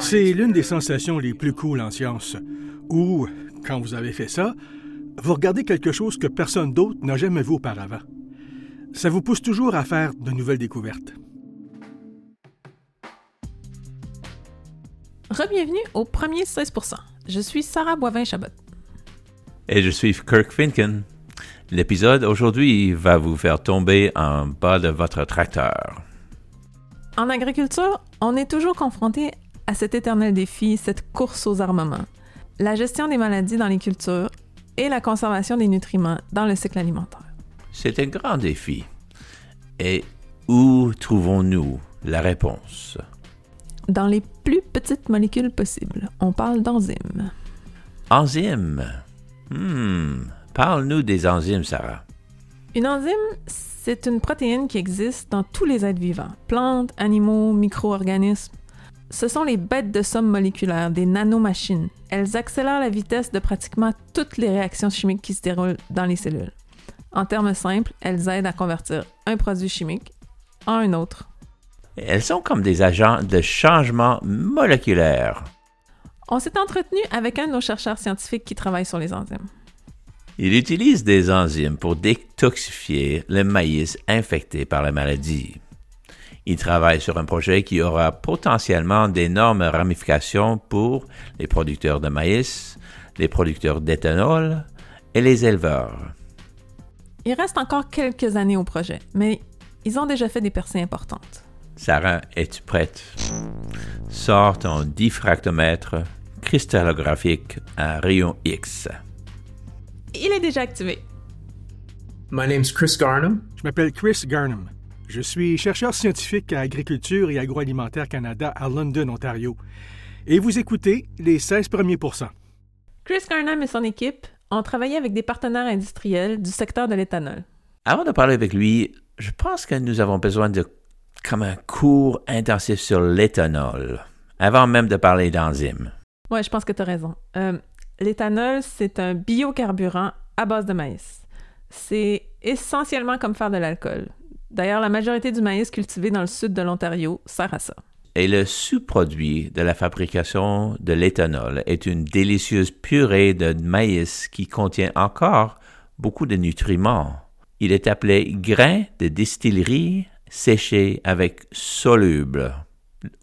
C'est l'une des sensations les plus cool en science. Où, quand vous avez fait ça, vous regardez quelque chose que personne d'autre n'a jamais vu auparavant. Ça vous pousse toujours à faire de nouvelles découvertes. Rebienvenue au premier 16 Je suis Sarah Boivin-Chabot. Et je suis Kirk Finken. L'épisode aujourd'hui va vous faire tomber en bas de votre tracteur. En agriculture, on est toujours confronté à cet éternel défi, cette course aux armements. La gestion des maladies dans les cultures et la conservation des nutriments dans le cycle alimentaire. C'est un grand défi. Et où trouvons-nous la réponse? Dans les plus petites molécules possibles. On parle d'enzymes. Enzymes? Hmm. Parle-nous des enzymes, Sarah. Une enzyme, c'est une protéine qui existe dans tous les êtres vivants, plantes, animaux, micro-organismes. Ce sont les bêtes de somme moléculaires, des nanomachines. Elles accélèrent la vitesse de pratiquement toutes les réactions chimiques qui se déroulent dans les cellules. En termes simples, elles aident à convertir un produit chimique en un autre. Elles sont comme des agents de changement moléculaire. On s'est entretenu avec un de nos chercheurs scientifiques qui travaille sur les enzymes. Il utilise des enzymes pour détoxifier le maïs infecté par la maladie. Il travaille sur un projet qui aura potentiellement d'énormes ramifications pour les producteurs de maïs, les producteurs d'éthanol et les éleveurs. Il reste encore quelques années au projet, mais ils ont déjà fait des percées importantes. Sarah, es-tu prête? Sors ton diffractomètre cristallographique à rayon X. Il est déjà activé. My name's Chris Garnham. Je m'appelle Chris Garnham. Je suis chercheur scientifique à Agriculture et Agroalimentaire Canada à London, Ontario. Et vous écoutez les 16 premiers pourcents. Chris Garnham et son équipe ont travaillé avec des partenaires industriels du secteur de l'éthanol. Avant de parler avec lui, je pense que nous avons besoin de comme un cours intensif sur l'éthanol, avant même de parler d'enzymes. Ouais, je pense que tu as raison. Euh, l'éthanol, c'est un biocarburant à base de maïs. C'est essentiellement comme faire de l'alcool. D'ailleurs, la majorité du maïs cultivé dans le sud de l'Ontario sert à ça. Et le sous-produit de la fabrication de l'éthanol est une délicieuse purée de maïs qui contient encore beaucoup de nutriments. Il est appelé grain de distillerie séché avec soluble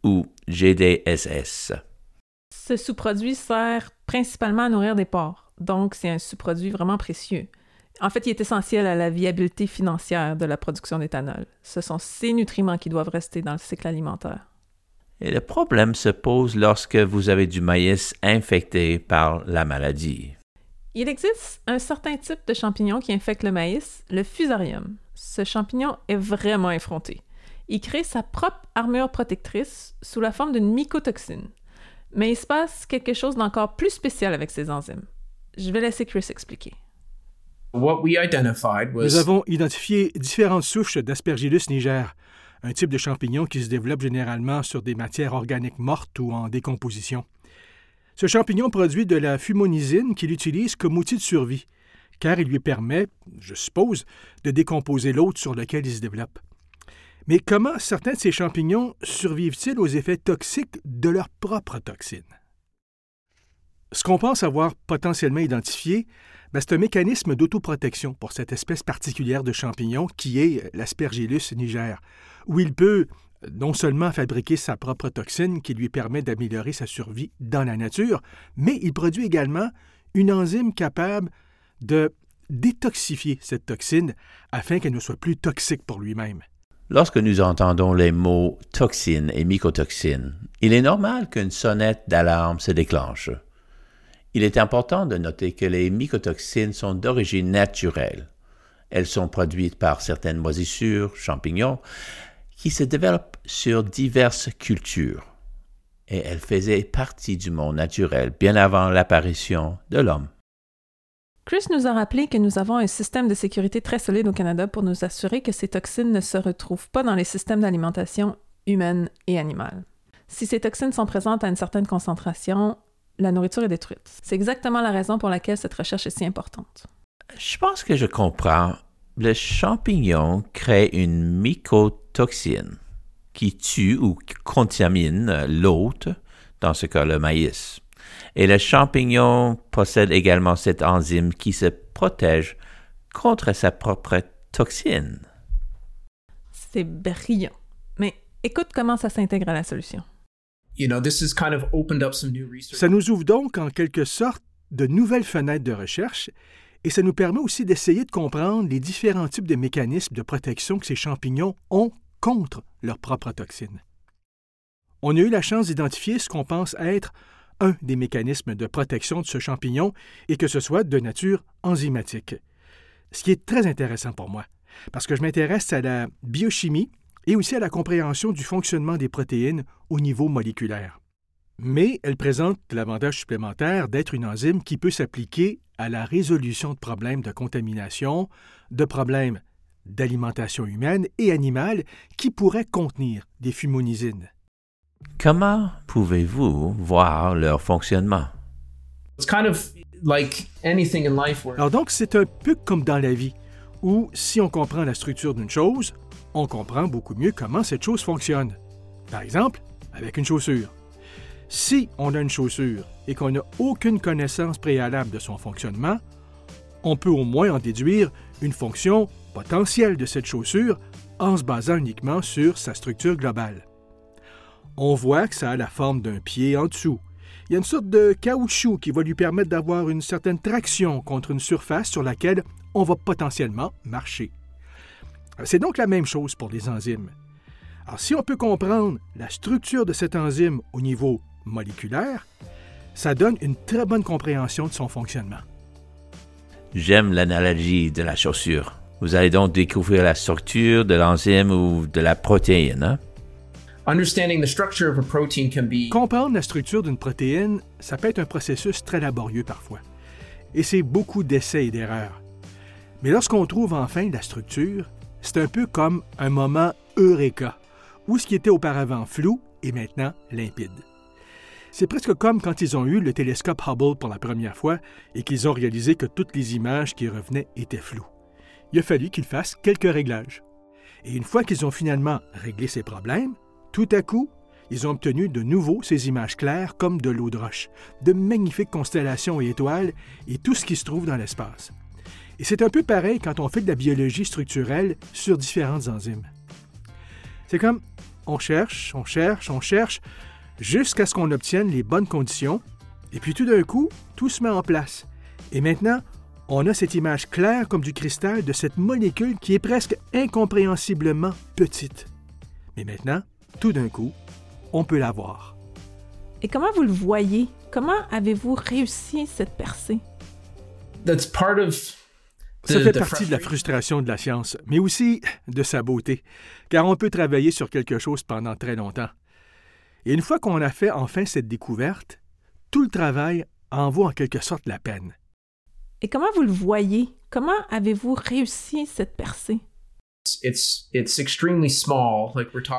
ou GDSS. Ce sous-produit sert principalement à nourrir des porcs, donc c'est un sous-produit vraiment précieux. En fait, il est essentiel à la viabilité financière de la production d'éthanol. Ce sont ces nutriments qui doivent rester dans le cycle alimentaire. Et le problème se pose lorsque vous avez du maïs infecté par la maladie. Il existe un certain type de champignon qui infecte le maïs, le fusarium. Ce champignon est vraiment effronté. Il crée sa propre armure protectrice sous la forme d'une mycotoxine. Mais il se passe quelque chose d'encore plus spécial avec ces enzymes. Je vais laisser Chris expliquer. Nous avons identifié différentes souches d'Aspergillus niger, un type de champignon qui se développe généralement sur des matières organiques mortes ou en décomposition. Ce champignon produit de la fumonisine qu'il utilise comme outil de survie, car il lui permet, je suppose, de décomposer l'autre sur lequel il se développe. Mais comment certains de ces champignons survivent-ils aux effets toxiques de leurs propres toxines? Ce qu'on pense avoir potentiellement identifié, ben, c'est un mécanisme d'autoprotection pour cette espèce particulière de champignon qui est l'Aspergillus niger, où il peut non seulement fabriquer sa propre toxine qui lui permet d'améliorer sa survie dans la nature, mais il produit également une enzyme capable de détoxifier cette toxine afin qu'elle ne soit plus toxique pour lui-même. Lorsque nous entendons les mots toxine et mycotoxine, il est normal qu'une sonnette d'alarme se déclenche. Il est important de noter que les mycotoxines sont d'origine naturelle. Elles sont produites par certaines moisissures, champignons, qui se développent sur diverses cultures. Et elles faisaient partie du monde naturel bien avant l'apparition de l'homme. Chris nous a rappelé que nous avons un système de sécurité très solide au Canada pour nous assurer que ces toxines ne se retrouvent pas dans les systèmes d'alimentation humaine et animale. Si ces toxines sont présentes à une certaine concentration, la nourriture est détruite. C'est exactement la raison pour laquelle cette recherche est si importante. Je pense que je comprends. Le champignon crée une mycotoxine qui tue ou contamine l'hôte, dans ce cas le maïs. Et le champignon possède également cette enzyme qui se protège contre sa propre toxine. C'est brillant. Mais écoute comment ça s'intègre à la solution. Ça nous ouvre donc en quelque sorte de nouvelles fenêtres de recherche et ça nous permet aussi d'essayer de comprendre les différents types de mécanismes de protection que ces champignons ont contre leurs propres toxines. On a eu la chance d'identifier ce qu'on pense être un des mécanismes de protection de ce champignon et que ce soit de nature enzymatique. Ce qui est très intéressant pour moi, parce que je m'intéresse à la biochimie et aussi à la compréhension du fonctionnement des protéines au niveau moléculaire. Mais elle présente l'avantage supplémentaire d'être une enzyme qui peut s'appliquer à la résolution de problèmes de contamination, de problèmes d'alimentation humaine et animale qui pourraient contenir des fumonisines. Comment pouvez-vous voir leur fonctionnement? Alors donc, c'est un peu comme dans la vie, où si on comprend la structure d'une chose, on comprend beaucoup mieux comment cette chose fonctionne. Par exemple, avec une chaussure. Si on a une chaussure et qu'on n'a aucune connaissance préalable de son fonctionnement, on peut au moins en déduire une fonction potentielle de cette chaussure en se basant uniquement sur sa structure globale. On voit que ça a la forme d'un pied en dessous. Il y a une sorte de caoutchouc qui va lui permettre d'avoir une certaine traction contre une surface sur laquelle on va potentiellement marcher. C'est donc la même chose pour les enzymes. Alors, si on peut comprendre la structure de cette enzyme au niveau moléculaire, ça donne une très bonne compréhension de son fonctionnement. J'aime l'analogie de la chaussure. Vous allez donc découvrir la structure de l'enzyme ou de la protéine. Hein? Comprendre la structure d'une protéine, ça peut être un processus très laborieux parfois. Et c'est beaucoup d'essais et d'erreurs. Mais lorsqu'on trouve enfin la structure, c'est un peu comme un moment eureka, où ce qui était auparavant flou est maintenant limpide. C'est presque comme quand ils ont eu le télescope Hubble pour la première fois et qu'ils ont réalisé que toutes les images qui revenaient étaient floues. Il a fallu qu'ils fassent quelques réglages. Et une fois qu'ils ont finalement réglé ces problèmes, tout à coup, ils ont obtenu de nouveau ces images claires comme de l'eau de roche, de magnifiques constellations et étoiles et tout ce qui se trouve dans l'espace. Et c'est un peu pareil quand on fait de la biologie structurelle sur différentes enzymes. C'est comme on cherche, on cherche, on cherche, jusqu'à ce qu'on obtienne les bonnes conditions, et puis tout d'un coup, tout se met en place. Et maintenant, on a cette image claire comme du cristal de cette molécule qui est presque incompréhensiblement petite. Mais maintenant, tout d'un coup, on peut la voir. Et comment vous le voyez? Comment avez-vous réussi cette percée? Ça fait partie de la frustration de la science, mais aussi de sa beauté, car on peut travailler sur quelque chose pendant très longtemps. Et une fois qu'on a fait enfin cette découverte, tout le travail en vaut en quelque sorte la peine. Et comment vous le voyez? Comment avez-vous réussi cette percée?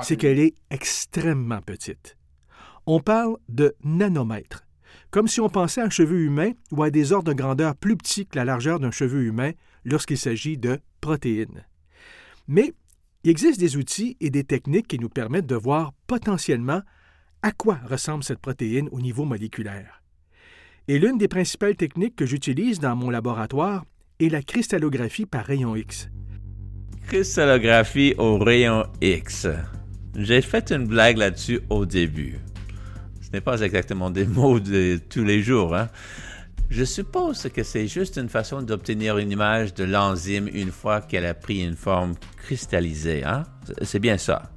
C'est qu'elle est extrêmement petite. On parle de nanomètres, comme si on pensait à un cheveu humain ou à des ordres de grandeur plus petits que la largeur d'un cheveu humain lorsqu'il s'agit de protéines. Mais il existe des outils et des techniques qui nous permettent de voir potentiellement à quoi ressemble cette protéine au niveau moléculaire. Et l'une des principales techniques que j'utilise dans mon laboratoire est la cristallographie par rayon X. Cristallographie au rayon X. J'ai fait une blague là-dessus au début. Ce n'est pas exactement des mots de tous les jours, hein? Je suppose que c'est juste une façon d'obtenir une image de l'enzyme une fois qu'elle a pris une forme cristallisée, hein? C'est bien ça.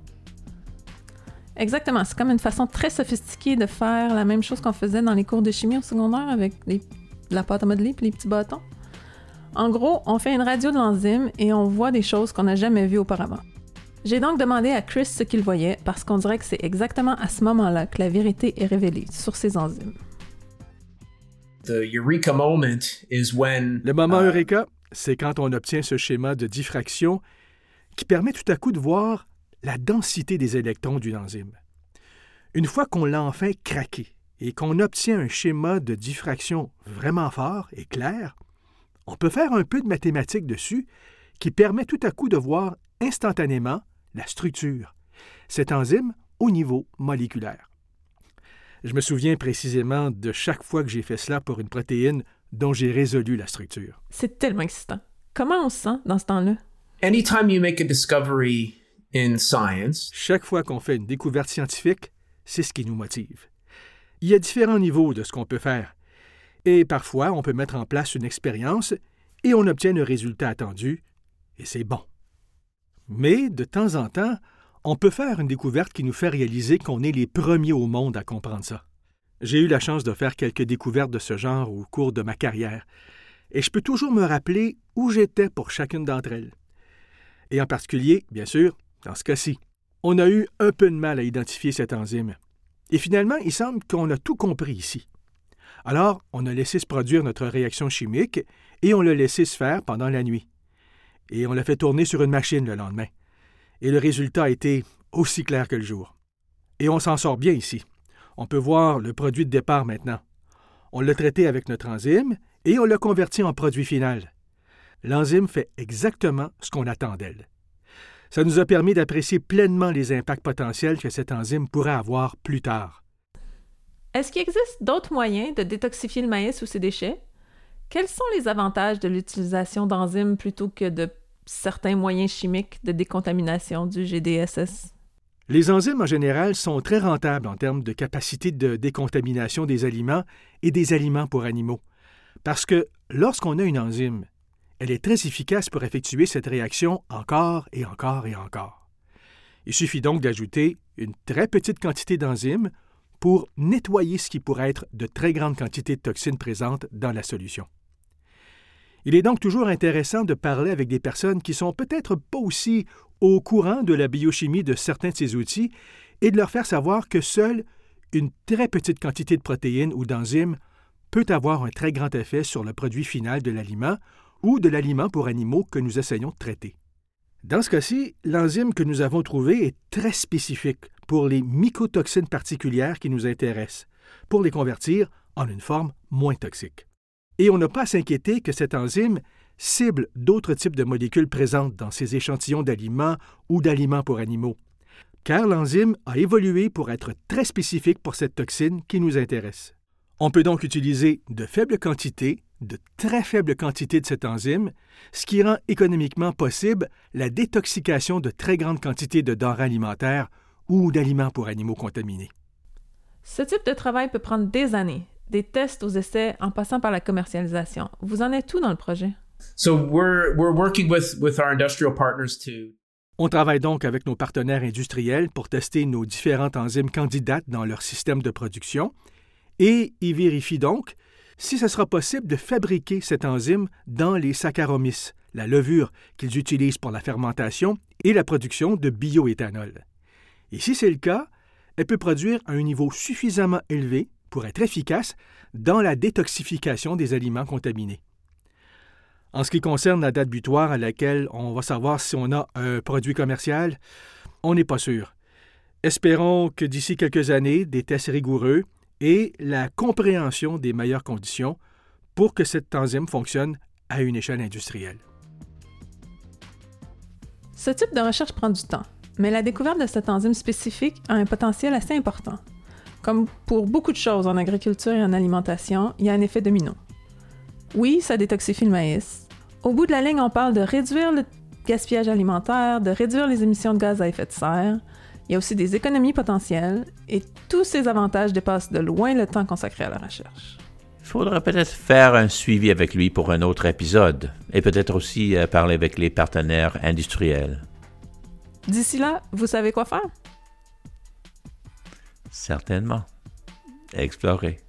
Exactement. C'est comme une façon très sophistiquée de faire la même chose qu'on faisait dans les cours de chimie au secondaire avec la pâte à modeler et les petits bâtons. En gros, on fait une radio de l'enzyme et on voit des choses qu'on n'a jamais vues auparavant. J'ai donc demandé à Chris ce qu'il voyait parce qu'on dirait que c'est exactement à ce moment-là que la vérité est révélée sur ces enzymes. Le moment uh, Eureka, c'est quand on obtient ce schéma de diffraction qui permet tout à coup de voir la densité des électrons d'une enzyme. Une fois qu'on l'a enfin craqué et qu'on obtient un schéma de diffraction vraiment fort et clair, on peut faire un peu de mathématiques dessus qui permet tout à coup de voir instantanément la structure. cette enzyme au niveau moléculaire. Je me souviens précisément de chaque fois que j'ai fait cela pour une protéine dont j'ai résolu la structure. C'est tellement excitant. Comment on se sent dans ce temps-là? Anytime you make a discovery in science, Chaque fois qu'on fait une découverte scientifique, c'est ce qui nous motive. Il y a différents niveaux de ce qu'on peut faire. Et parfois, on peut mettre en place une expérience et on obtient le résultat attendu, et c'est bon. Mais, de temps en temps, on peut faire une découverte qui nous fait réaliser qu'on est les premiers au monde à comprendre ça. J'ai eu la chance de faire quelques découvertes de ce genre au cours de ma carrière, et je peux toujours me rappeler où j'étais pour chacune d'entre elles. Et en particulier, bien sûr, dans ce cas-ci, on a eu un peu de mal à identifier cette enzyme. Et finalement, il semble qu'on a tout compris ici. Alors, on a laissé se produire notre réaction chimique et on l'a laissé se faire pendant la nuit. Et on l'a fait tourner sur une machine le lendemain. Et le résultat a été aussi clair que le jour. Et on s'en sort bien ici. On peut voir le produit de départ maintenant. On l'a traité avec notre enzyme et on l'a converti en produit final. L'enzyme fait exactement ce qu'on attend d'elle. Ça nous a permis d'apprécier pleinement les impacts potentiels que cette enzyme pourrait avoir plus tard. Est-ce qu'il existe d'autres moyens de détoxifier le maïs ou ses déchets? Quels sont les avantages de l'utilisation d'enzymes plutôt que de certains moyens chimiques de décontamination du GDSS? Les enzymes en général sont très rentables en termes de capacité de décontamination des aliments et des aliments pour animaux. Parce que lorsqu'on a une enzyme, elle est très efficace pour effectuer cette réaction encore et encore et encore. Il suffit donc d'ajouter une très petite quantité d'enzymes pour nettoyer ce qui pourrait être de très grandes quantités de toxines présentes dans la solution. Il est donc toujours intéressant de parler avec des personnes qui sont peut-être pas aussi au courant de la biochimie de certains de ces outils et de leur faire savoir que seule une très petite quantité de protéines ou d'enzymes peut avoir un très grand effet sur le produit final de l'aliment ou de l'aliment pour animaux que nous essayons de traiter. Dans ce cas-ci, l'enzyme que nous avons trouvé est très spécifique pour les mycotoxines particulières qui nous intéressent, pour les convertir en une forme moins toxique. Et on n'a pas à s'inquiéter que cette enzyme cible d'autres types de molécules présentes dans ces échantillons d'aliments ou d'aliments pour animaux, car l'enzyme a évolué pour être très spécifique pour cette toxine qui nous intéresse. On peut donc utiliser de faibles quantités, de très faibles quantités de cette enzyme, ce qui rend économiquement possible la détoxication de très grandes quantités de denrées alimentaires ou d'aliments pour animaux contaminés. Ce type de travail peut prendre des années, des tests aux essais en passant par la commercialisation. Vous en êtes où dans le projet? so we're we're working with with our industrial partners to On travaille donc avec nos partenaires industriels pour tester nos différentes enzymes candidates dans leur système de production et ils vérifient donc si ce sera possible de fabriquer cette enzyme dans les Saccharomyces, la levure qu'ils utilisent pour la fermentation et la production de bioéthanol. Et si c'est le cas, elle peut produire à un niveau suffisamment élevé pour être efficace dans la détoxification des aliments contaminés. En ce qui concerne la date butoir à laquelle on va savoir si on a un produit commercial, on n'est pas sûr. Espérons que d'ici quelques années, des tests rigoureux et la compréhension des meilleures conditions pour que cette enzyme fonctionne à une échelle industrielle. Ce type de recherche prend du temps, mais la découverte de cette enzyme spécifique a un potentiel assez important. Comme pour beaucoup de choses en agriculture et en alimentation, il y a un effet domino. Oui, ça détoxifie le maïs. Au bout de la ligne, on parle de réduire le gaspillage alimentaire, de réduire les émissions de gaz à effet de serre. Il y a aussi des économies potentielles et tous ces avantages dépassent de loin le temps consacré à la recherche. Il faudra peut-être faire un suivi avec lui pour un autre épisode et peut-être aussi euh, parler avec les partenaires industriels. D'ici là, vous savez quoi faire? Certainement. Explorer.